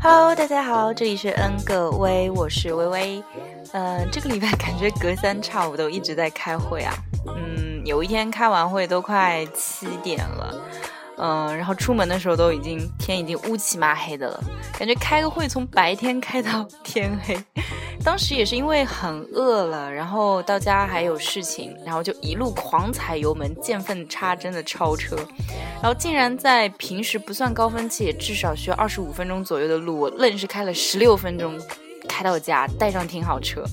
Hello，大家好，这里是 N 个微，我是微微。嗯，这个礼拜感觉隔三差五都一直在开会啊。有一天开完会都快七点了。嗯，然后出门的时候都已经天已经乌漆麻黑的了，感觉开个会从白天开到天黑。当时也是因为很饿了，然后到家还有事情，然后就一路狂踩油门，见缝插针的超车，然后竟然在平时不算高峰期，也至少需要二十五分钟左右的路，我愣是开了十六分钟开到家，带上停好车。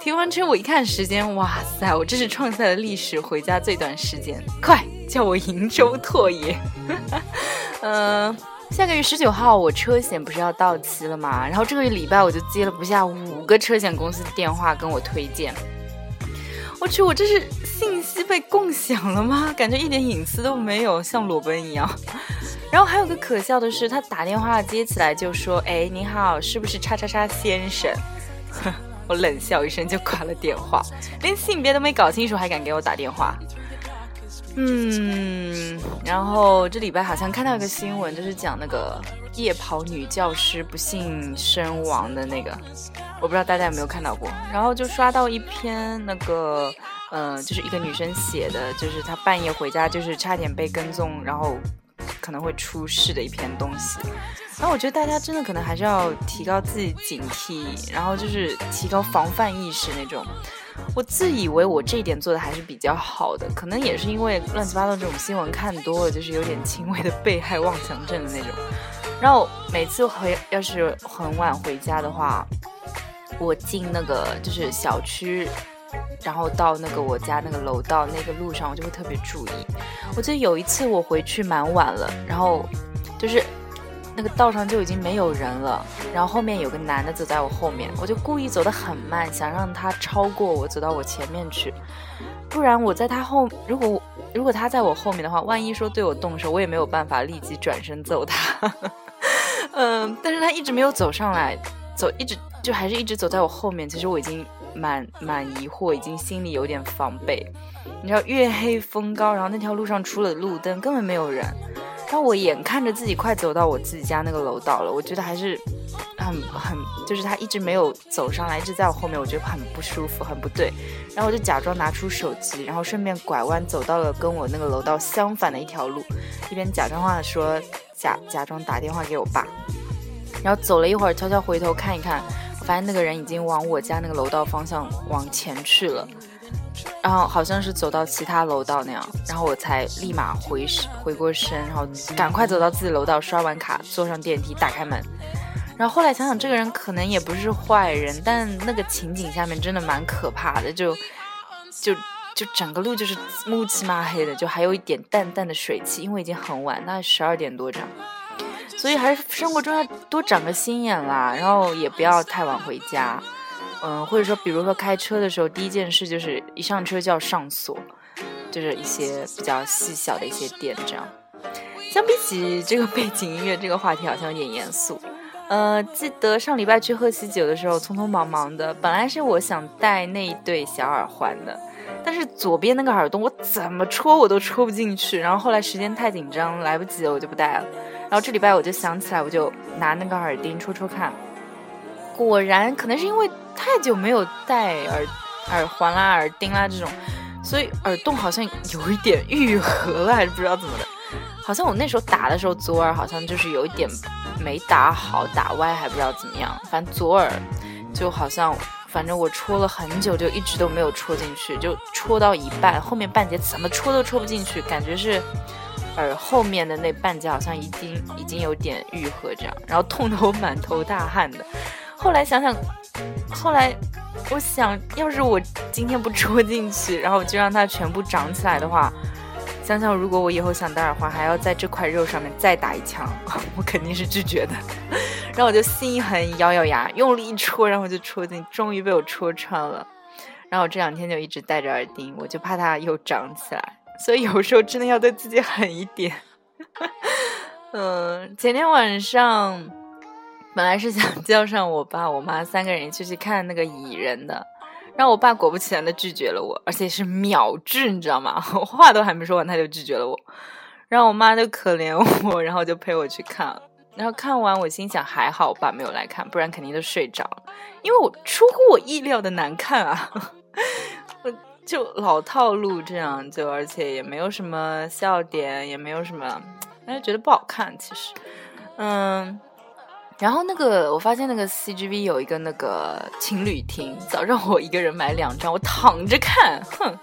停完车我一看时间，哇塞，我这是创下了历史回家最短时间，快！叫我瀛洲拓爷，嗯，下个月十九号我车险不是要到期了吗？然后这个月礼拜我就接了不下五个车险公司的电话跟我推荐。我去，我这是信息被共享了吗？感觉一点隐私都没有，像裸奔一样。然后还有个可笑的是，他打电话接起来就说：“哎，你好，是不是叉叉叉先生？” 我冷笑一声就挂了电话，连性别都没搞清楚还敢给我打电话。嗯，然后这礼拜好像看到一个新闻，就是讲那个夜跑女教师不幸身亡的那个，我不知道大家有没有看到过。然后就刷到一篇那个，呃，就是一个女生写的，就是她半夜回家，就是差点被跟踪，然后可能会出事的一篇东西。然后我觉得大家真的可能还是要提高自己警惕，然后就是提高防范意识那种。我自以为我这一点做的还是比较好的，可能也是因为乱七八糟这种新闻看多了，就是有点轻微的被害妄想症的那种。然后每次回要是很晚回家的话，我进那个就是小区，然后到那个我家那个楼道那个路上，我就会特别注意。我记得有一次我回去蛮晚了，然后就是。那个道上就已经没有人了，然后后面有个男的走在我后面，我就故意走得很慢，想让他超过我，走到我前面去，不然我在他后，如果如果他在我后面的话，万一说对我动手，我也没有办法立即转身揍他。嗯，但是他一直没有走上来，走一直就还是一直走在我后面，其实我已经蛮蛮疑惑，已经心里有点防备。你知道月黑风高，然后那条路上除了路灯根本没有人。然后我眼看着自己快走到我自己家那个楼道了，我觉得还是很很，就是他一直没有走上来，一直在我后面，我觉得很不舒服，很不对。然后我就假装拿出手机，然后顺便拐弯走到了跟我那个楼道相反的一条路，一边假装话说假假装打电话给我爸。然后走了一会儿，悄悄回头看一看，发现那个人已经往我家那个楼道方向往前去了。然后好像是走到其他楼道那样，然后我才立马回回过身，然后赶快走到自己楼道，刷完卡，坐上电梯，打开门。然后后来想想，这个人可能也不是坏人，但那个情景下面真的蛮可怕的，就就就整个路就是乌漆嘛黑的，就还有一点淡淡的水汽，因为已经很晚，大概十二点多这样。所以还是生活中要多长个心眼啦，然后也不要太晚回家。嗯，或者说，比如说开车的时候，第一件事就是一上车就要上锁，就是一些比较细小的一些点这样。相比起这个背景音乐，这个话题好像有点严肃。呃，记得上礼拜去喝喜酒的时候，匆匆忙忙的，本来是我想戴那一对小耳环的，但是左边那个耳洞我怎么戳我都戳不进去，然后后来时间太紧张，来不及了，我就不戴了。然后这礼拜我就想起来，我就拿那个耳钉戳戳看。果然，可能是因为太久没有戴耳耳环啦、耳钉啦这种，所以耳洞好像有一点愈合了，还是不知道怎么的。好像我那时候打的时候，左耳好像就是有一点没打好，打歪还不知道怎么样。反正左耳就好像，反正我戳了很久，就一直都没有戳进去，就戳到一半，后面半截怎么戳都戳不进去，感觉是耳后面的那半截好像已经已经有点愈合这样，然后痛得我满头大汗的。后来想想，后来我想要是我今天不戳进去，然后就让它全部长起来的话，想想如果我以后想戴耳环，还要在这块肉上面再打一枪，我肯定是拒绝的。然后我就心一横，咬咬牙，用力一戳，然后就戳进，终于被我戳穿了。然后我这两天就一直戴着耳钉，我就怕它又长起来。所以有时候真的要对自己狠一点。嗯，前天晚上本来是想 叫上我爸我妈三个人一起去看那个蚁人的，然后我爸果不其然的拒绝了我，而且是秒拒，你知道吗？我话都还没说完他就拒绝了我，然后我妈就可怜我，然后就陪我去看。然后看完，我心想还好我爸没有来看，不然肯定都睡着了。因为我出乎我意料的难看啊，就老套路这样，就而且也没有什么笑点，也没有什么，哎，觉得不好看。其实，嗯，然后那个我发现那个 CGV 有一个那个情侣厅，早让我一个人买两张，我躺着看，哼。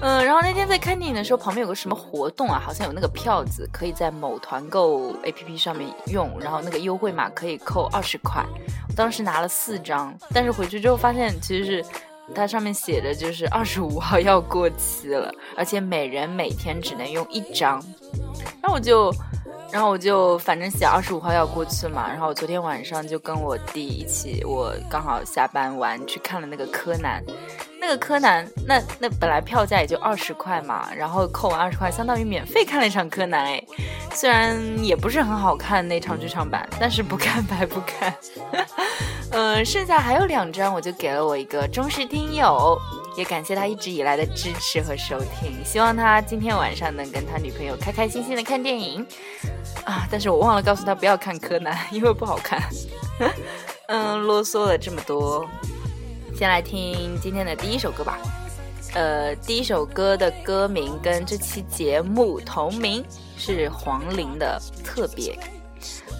嗯，然后那天在看电影的时候，旁边有个什么活动啊？好像有那个票子可以在某团购 APP 上面用，然后那个优惠码可以扣二十块。我当时拿了四张，但是回去之后发现其实是它上面写着就是二十五号要过期了，而且每人每天只能用一张。然后我就，然后我就反正写二十五号要过期嘛。然后我昨天晚上就跟我弟一起，我刚好下班完去看了那个柯南。那个柯南，那那本来票价也就二十块嘛，然后扣完二十块，相当于免费看了一场柯南哎，虽然也不是很好看那场剧场版，但是不看白不看。嗯，剩下还有两张，我就给了我一个忠实听友，也感谢他一直以来的支持和收听，希望他今天晚上能跟他女朋友开开心心的看电影啊！但是我忘了告诉他不要看柯南，因为不好看。嗯，啰嗦了这么多。先来听今天的第一首歌吧，呃，第一首歌的歌名跟这期节目同名，是黄龄的《特别》。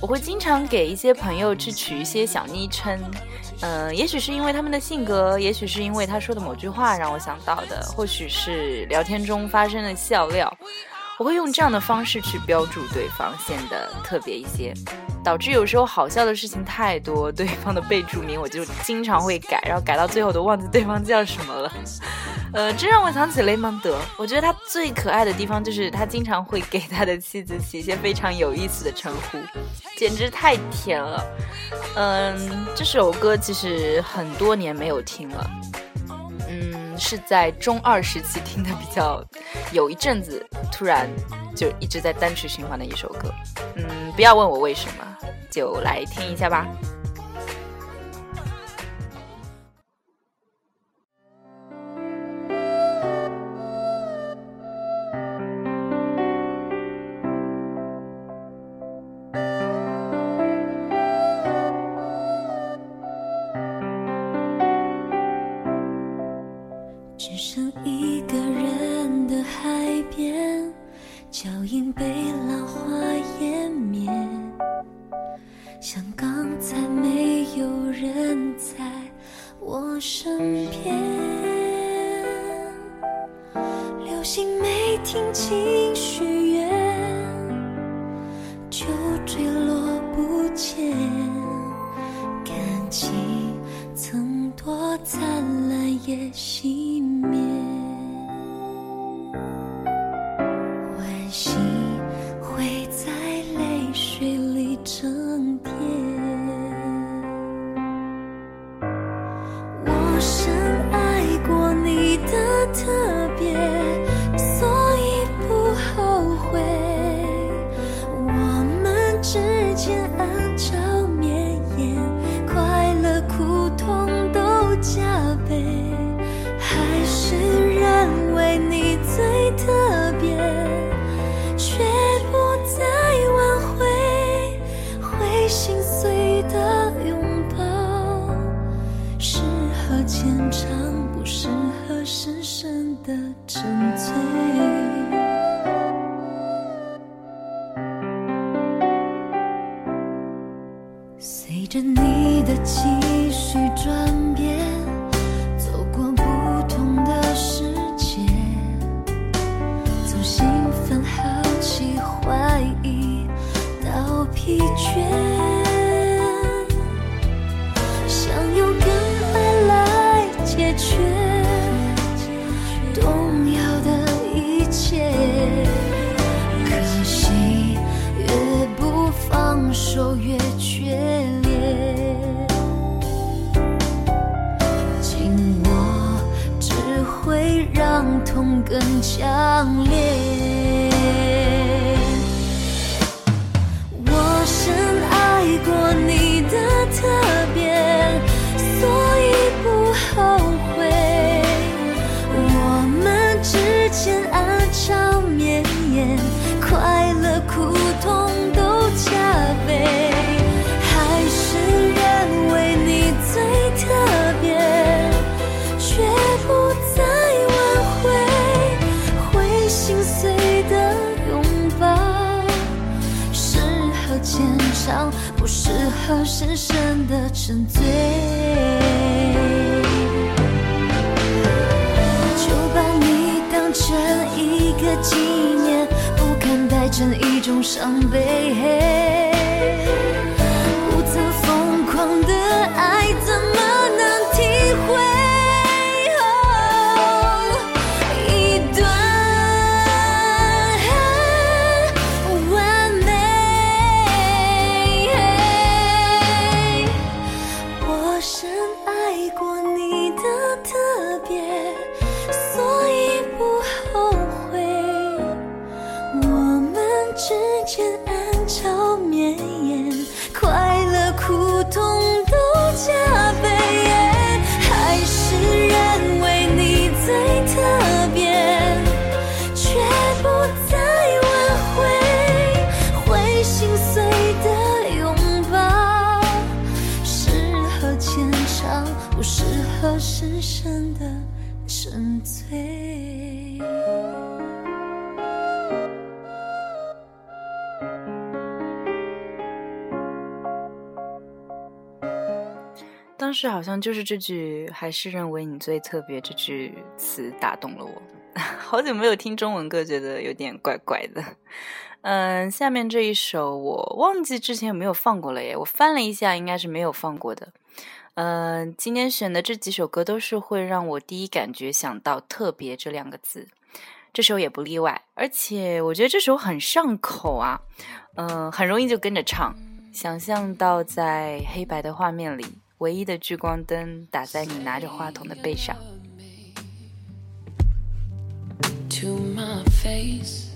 我会经常给一些朋友去取一些小昵称，嗯，也许是因为他们的性格，也许是因为他说的某句话让我想到的，或许是聊天中发生的笑料。我会用这样的方式去标注对方，显得特别一些，导致有时候好笑的事情太多，对方的备注名我就经常会改，然后改到最后都忘记对方叫什么了。呃，这让我想起雷蒙德，我觉得他最可爱的地方就是他经常会给他的妻子起一些非常有意思的称呼，简直太甜了。嗯，这首歌其实很多年没有听了。嗯是在中二时期听的比较，有一阵子突然就一直在单曲循环的一首歌，嗯，不要问我为什么，就来听一下吧。被浪花湮灭，像刚才没有人在我身边。流星没听清。常不适合深深的沉醉。随着你的继续转。适合深深的沉醉。就把你当成一个纪念，不看待成一种伤悲。深深的沉醉。当时好像就是这句“还是认为你最特别”这句词打动了我。好久没有听中文歌，觉得有点怪怪的。嗯，下面这一首我忘记之前有没有放过了耶，我翻了一下，应该是没有放过的。嗯，今天选的这几首歌都是会让我第一感觉想到“特别”这两个字，这首也不例外。而且我觉得这首很上口啊，嗯，很容易就跟着唱，想象到在黑白的画面里。唯一的聚光灯打在你拿着话筒的背上。to my face.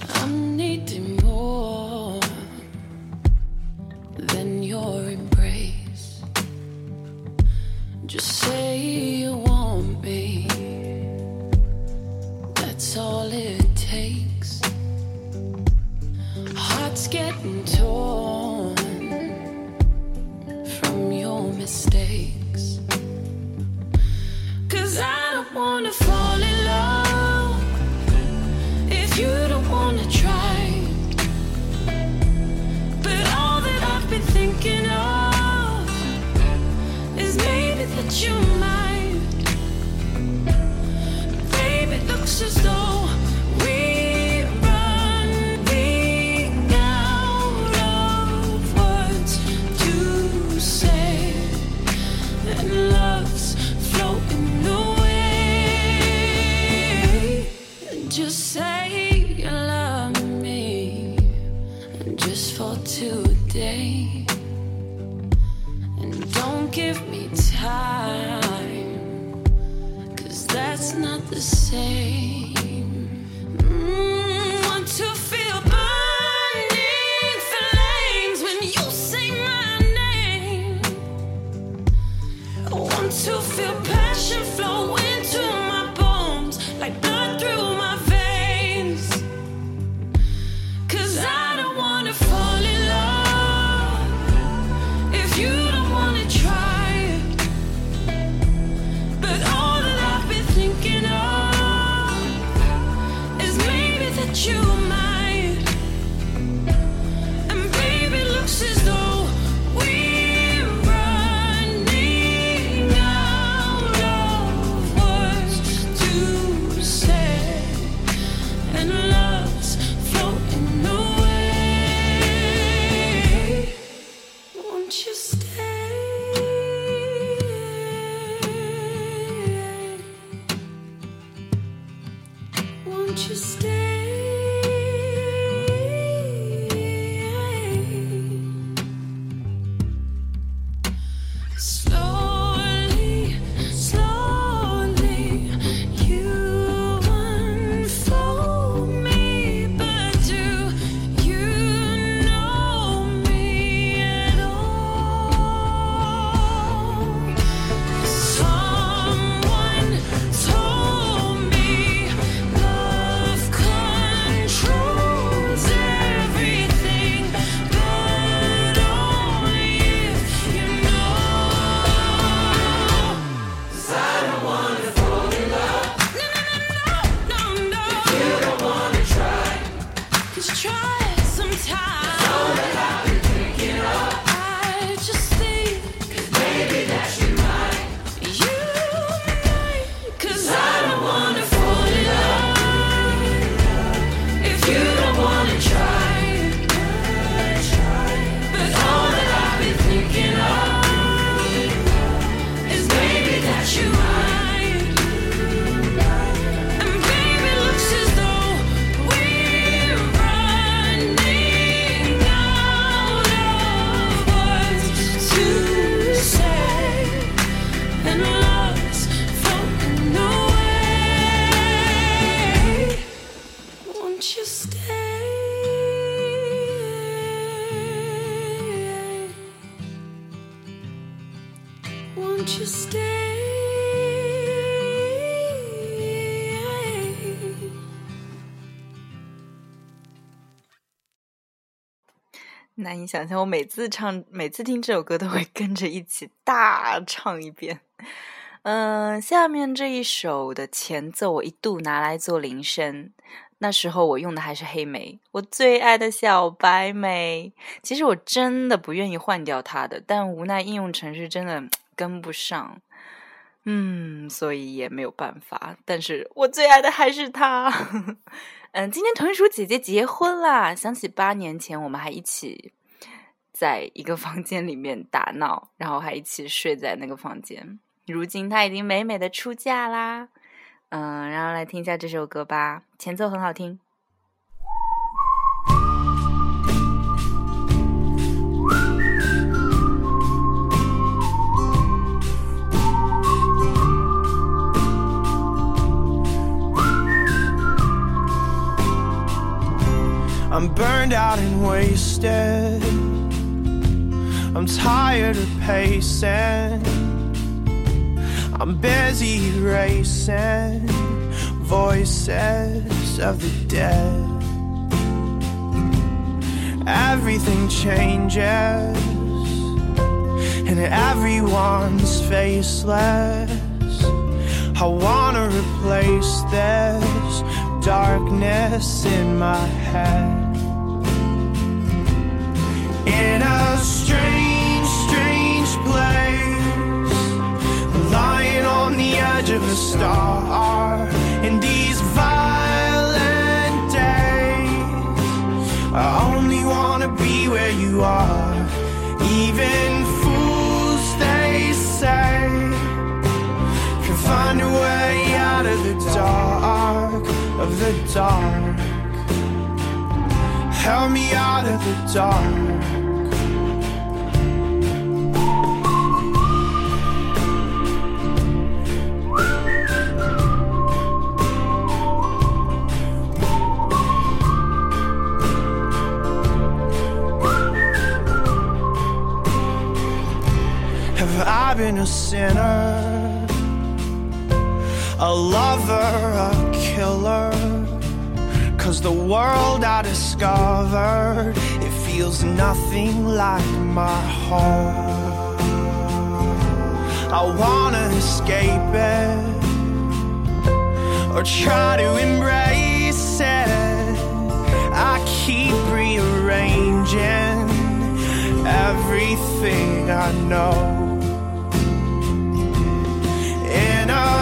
i needing more 难以想象，我每次唱，每次听这首歌都会跟着一起大唱一遍。嗯、下面这一首的前奏我一度拿来做铃声，那时候我用的还是黑莓，我最爱的小白莓。其实我真的不愿意换掉它的，但无奈应用程序真的跟不上，嗯，所以也没有办法。但是我最爱的还是它。嗯，今天豚鼠姐姐结婚啦！想起八年前我们还一起在一个房间里面打闹，然后还一起睡在那个房间。如今他已经美美的出嫁啦。嗯，然后来听一下这首歌吧，前奏很好听。I'm burned out and wasted. I'm tired of pacing. I'm busy erasing voices of the dead. Everything changes, and everyone's faceless. I wanna replace this darkness in my head. In a strange edge of a star. In these violent days, I only wanna be where you are. Even fools, they say can find a way out of the dark, of the dark. Help me out of the dark. Have been a sinner? A lover, a killer? Cause the world I discovered, it feels nothing like my home. I wanna escape it, or try to embrace it. I keep rearranging everything I know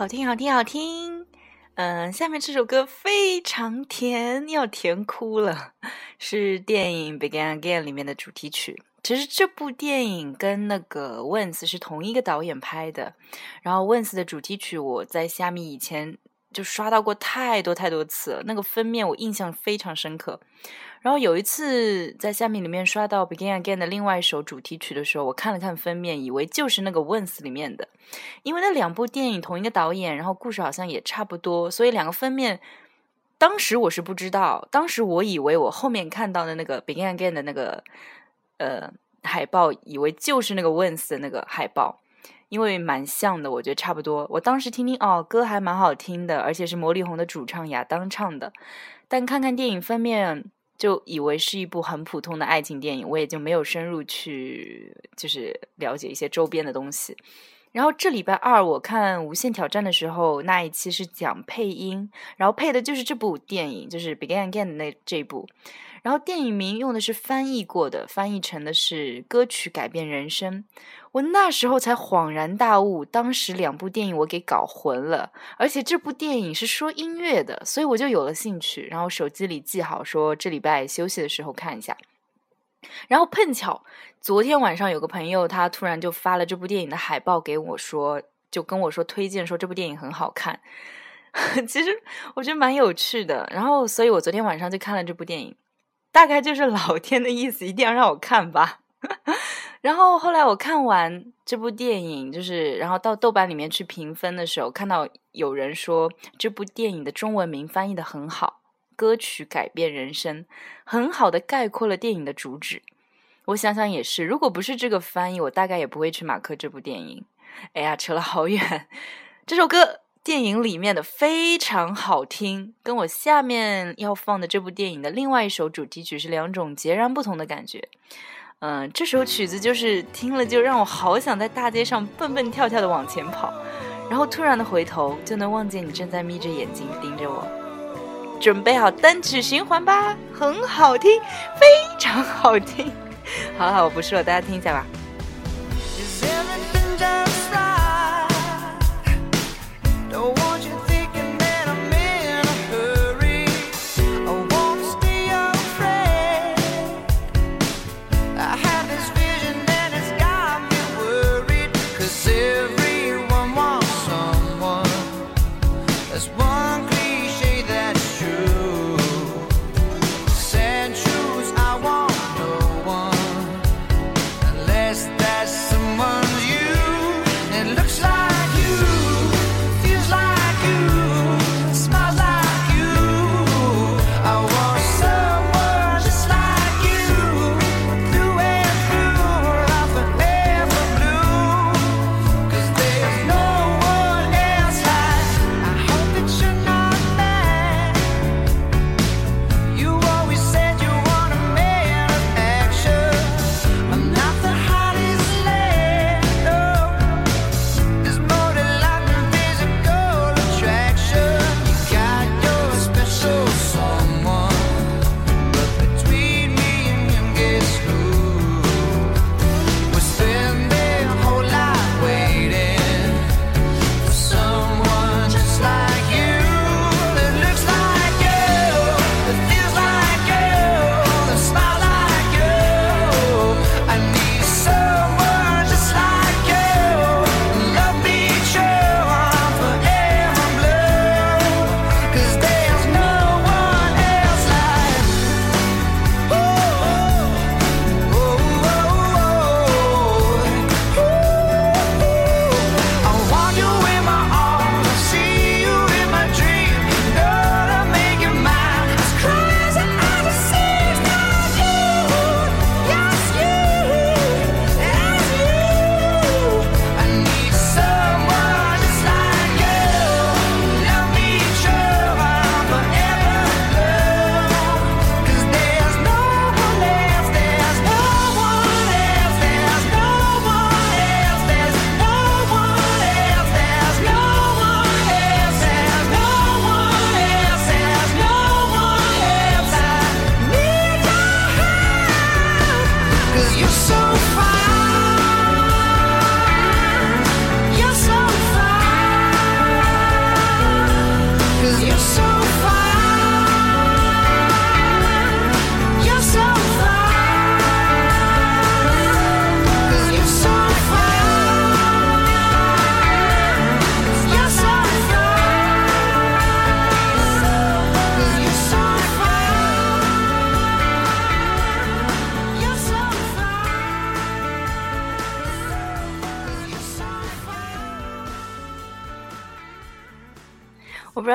好听，好听，好听。嗯，下面这首歌非常甜，要甜哭了，是电影《Begin Again》里面的主题曲。其实这部电影跟那个 Wins 是同一个导演拍的，然后 Wins 的主题曲我在虾米以前就刷到过太多太多次了，那个封面我印象非常深刻。然后有一次在下面里面刷到《Begin Again》的另外一首主题曲的时候，我看了看封面，以为就是那个《Once》里面的，因为那两部电影同一个导演，然后故事好像也差不多，所以两个封面。当时我是不知道，当时我以为我后面看到的那个《Begin Again》的那个呃海报，以为就是那个《Once》的那个海报，因为蛮像的，我觉得差不多。我当时听听哦，歌还蛮好听的，而且是魔力红的主唱亚当唱的，但看看电影封面。就以为是一部很普通的爱情电影，我也就没有深入去就是了解一些周边的东西。然后这礼拜二我看《无限挑战》的时候，那一期是讲配音，然后配的就是这部电影，就是《Begin Again》那这一部。然后电影名用的是翻译过的，翻译成的是歌曲改变人生。我那时候才恍然大悟，当时两部电影我给搞混了，而且这部电影是说音乐的，所以我就有了兴趣，然后手机里记好说这礼拜休息的时候看一下。然后碰巧昨天晚上有个朋友，他突然就发了这部电影的海报给我，说就跟我说推荐说这部电影很好看。其实我觉得蛮有趣的，然后所以我昨天晚上就看了这部电影，大概就是老天的意思，一定要让我看吧。然后后来我看完这部电影，就是然后到豆瓣里面去评分的时候，看到有人说这部电影的中文名翻译的很好，歌曲改变人生，很好的概括了电影的主旨。我想想也是，如果不是这个翻译，我大概也不会去马克这部电影。哎呀，扯了好远。这首歌电影里面的非常好听，跟我下面要放的这部电影的另外一首主题曲是两种截然不同的感觉。嗯，这首曲子就是听了就让我好想在大街上蹦蹦跳跳的往前跑，然后突然的回头就能望见你正在眯着眼睛盯着我。准备好单曲循环吧，很好听，非常好听。好了好，我不说了，大家听一下吧。Is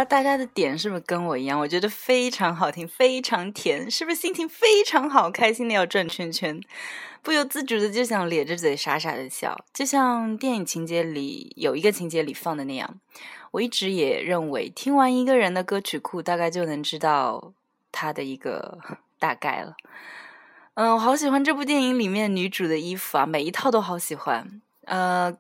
大家的点是不是跟我一样，我觉得非常好听，非常甜，是不是心情非常好，开心的要转圈圈，不由自主的就想咧着嘴傻傻的笑，就像电影情节里有一个情节里放的那样。我一直也认为，听完一个人的歌曲库，大概就能知道他的一个大概了。嗯，我好喜欢这部电影里面女主的衣服啊，每一套都好喜欢。呃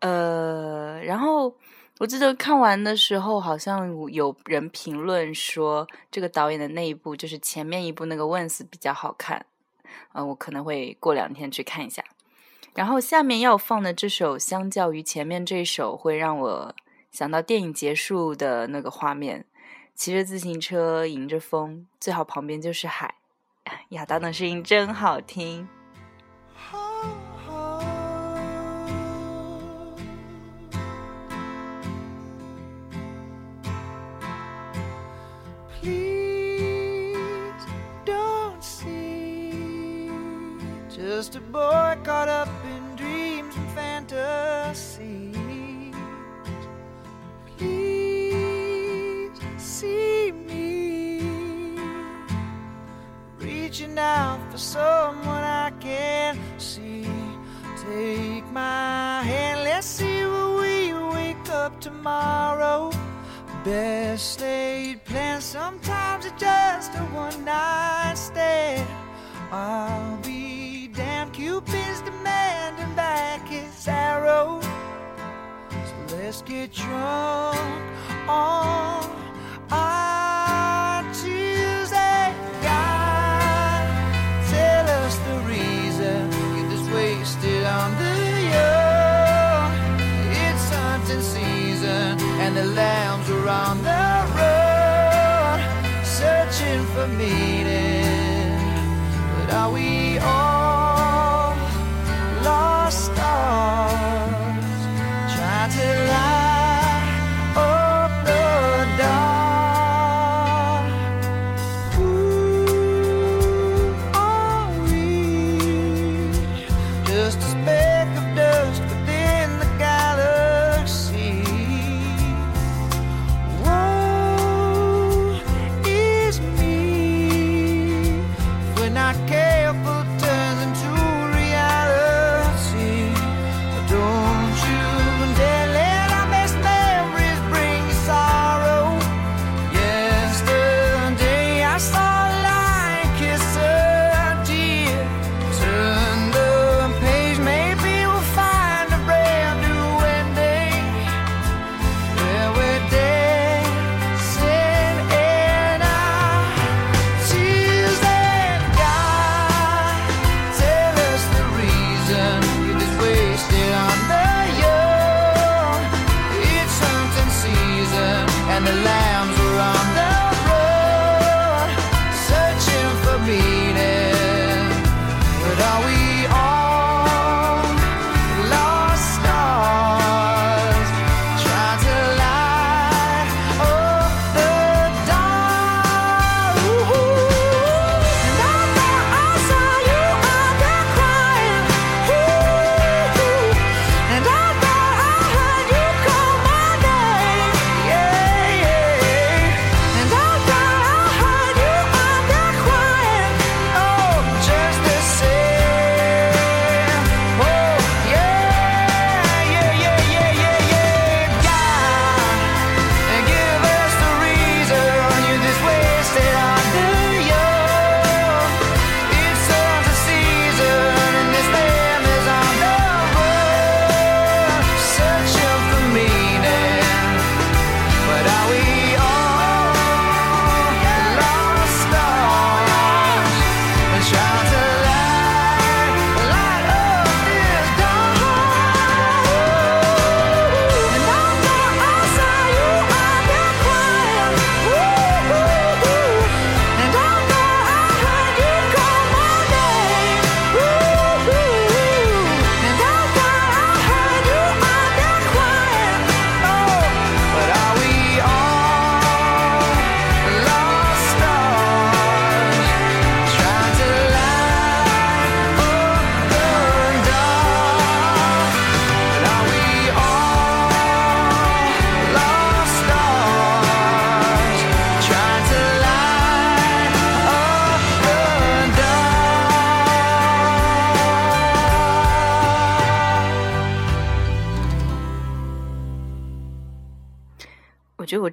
呃，然后。我记得看完的时候，好像有人评论说，这个导演的那一部就是前面一部那个《Once》比较好看。嗯，我可能会过两天去看一下。然后下面要放的这首，相较于前面这首，会让我想到电影结束的那个画面：骑着自行车，迎着风，最好旁边就是海。亚当的声音真好听。Just a boy caught up in dreams and fantasies. Please see me reaching out for someone I can see. Take my hand, let's see where we wake up tomorrow. Best laid plans, sometimes it's just a one night stand. I'll Demanding back his arrow. So let's get drunk on our Tuesday. God, tell us the reason you're this wasted on the young. It's hunting season and the lambs are on the run, searching for meaning. But are we all?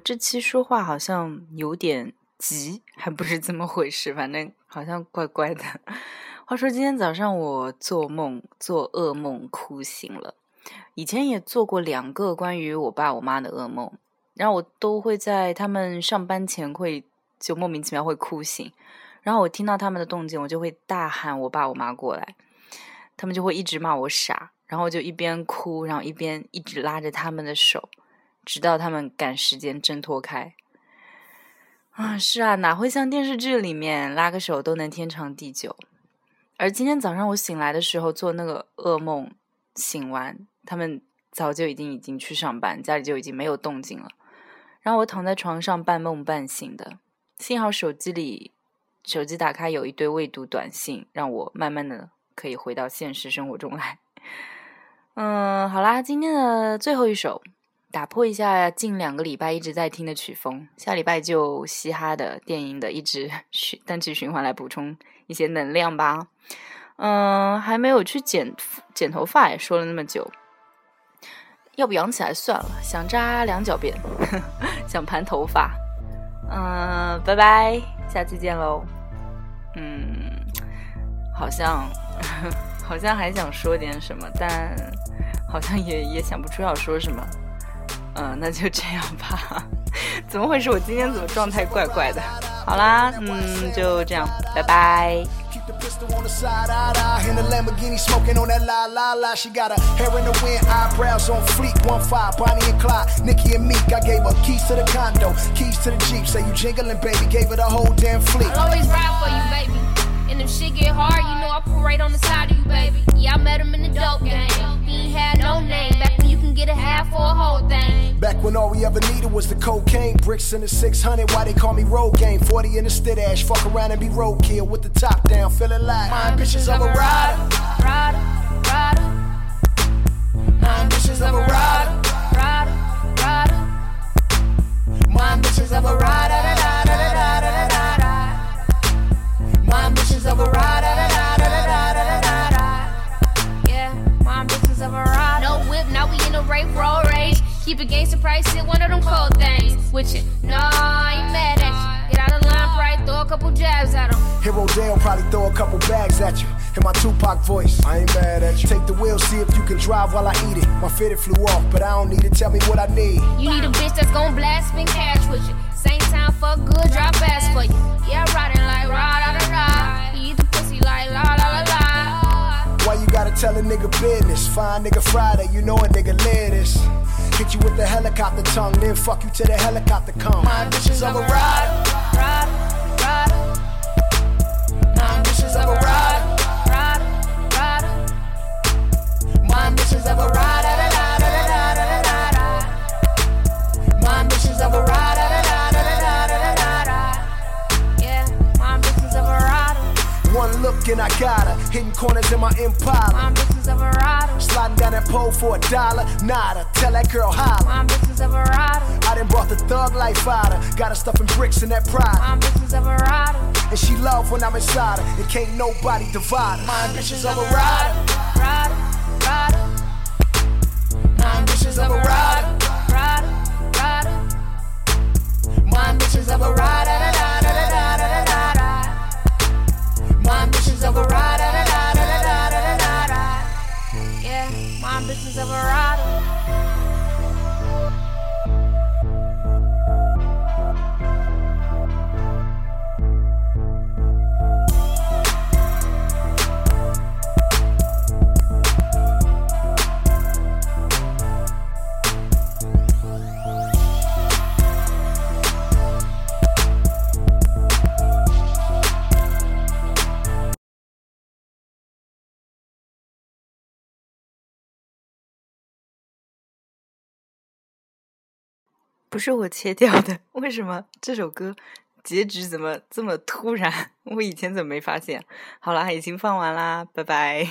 这期说话好像有点急，还不是怎么回事，反正好像怪怪的。话说今天早上我做梦，做噩梦哭醒了。以前也做过两个关于我爸我妈的噩梦，然后我都会在他们上班前会就莫名其妙会哭醒，然后我听到他们的动静，我就会大喊我爸我妈过来，他们就会一直骂我傻，然后我就一边哭，然后一边一直拉着他们的手，直到他们赶时间挣脱开。啊，是啊，哪会像电视剧里面拉个手都能天长地久？而今天早上我醒来的时候做那个噩梦，醒完他们早就已经已经去上班，家里就已经没有动静了。然后我躺在床上半梦半醒的，幸好手机里手机打开有一堆未读短信，让我慢慢的可以回到现实生活中来。嗯，好啦，今天的最后一首，打破一下近两个礼拜一直在听的曲风，下礼拜就嘻哈的、电影的，一直 循单曲循环来补充一些能量吧。嗯，还没有去剪剪头发，也说了那么久，要不养起来算了。想扎两脚辫，想盘头发。嗯，拜拜，下期见喽。嗯，好像 好像还想说点什么，但好像也也想不出要说什么。嗯，那就这样吧。怎么回事？我今天怎么状态怪怪的？好啦，嗯，就这样，拜拜。 Keep the pistol on the side, eye to eye. In the Lamborghini, smoking on that la la la. She got her hair in the wind, eyebrows on fleek. One five, Bonnie and Clyde, Nikki and Meek. I gave her keys to the condo, keys to the Jeep. Say you jingling, baby. Gave her the whole damn fleet. I'll always ride for you, baby. And if shit get hard, you know I put right on the side of you, baby. Yeah, I met him in the dope game. He ain't had no name. Back when you can get a half or a whole thing. Back when all we ever needed was the cocaine, bricks in the 600. Why they call me road game? 40 in the stid ash. Fuck around and be roadkill with the top down, feeling like my ambitions of a rider. Rider, rider, My ambitions of a rider. rider, rider. My ambitions of a rider. My ambitions of a rider. Keep it gangster price, hit one of them cold things. With you, no, I ain't mad at you. Get out of line, right? Throw a couple jabs at him. Hero Dale probably throw a couple bags at you. In my Tupac voice, I ain't mad at you. Take the wheel, see if you can drive while I eat it. My fitted flew off, but I don't need it. Tell me what I need. You need a bitch that's gon' blast, spin cash with you. Same time, fuck good, drop ass for you. Yeah, riding like ride, da da da. He eat the pussy like la la la la. Why you gotta tell a nigga business? Fine nigga Friday, you know a nigga live this. Hit you with the helicopter tongue, then fuck you till the helicopter come. My ambitions of a ride, Rider, rider, My ambitions of a rider. rider, rider. My ambitions of a rider. da, da, da, da, da, da, da. My ambitions of a rider. da, da, da, da, da, da, da. Yeah, my business of a rider. One look and I got her. Hitting corners in my Impala. Of a rider. Sliding down that pole for a dollar. Nada. Tell that girl holla. My of a rider. I done brought the thug life out her. Got her stuffing bricks in that pride. My of a rider. And she love when I'm inside her. And can't nobody divide her. My ambitions of a rider. Rider, rider, My ambitions of a rider. rider, rider. My ambitions of a da. My of a rider. prisons of our 不是我切掉的，为什么这首歌结局怎么这么突然？我以前怎么没发现？好啦，已经放完啦，拜拜。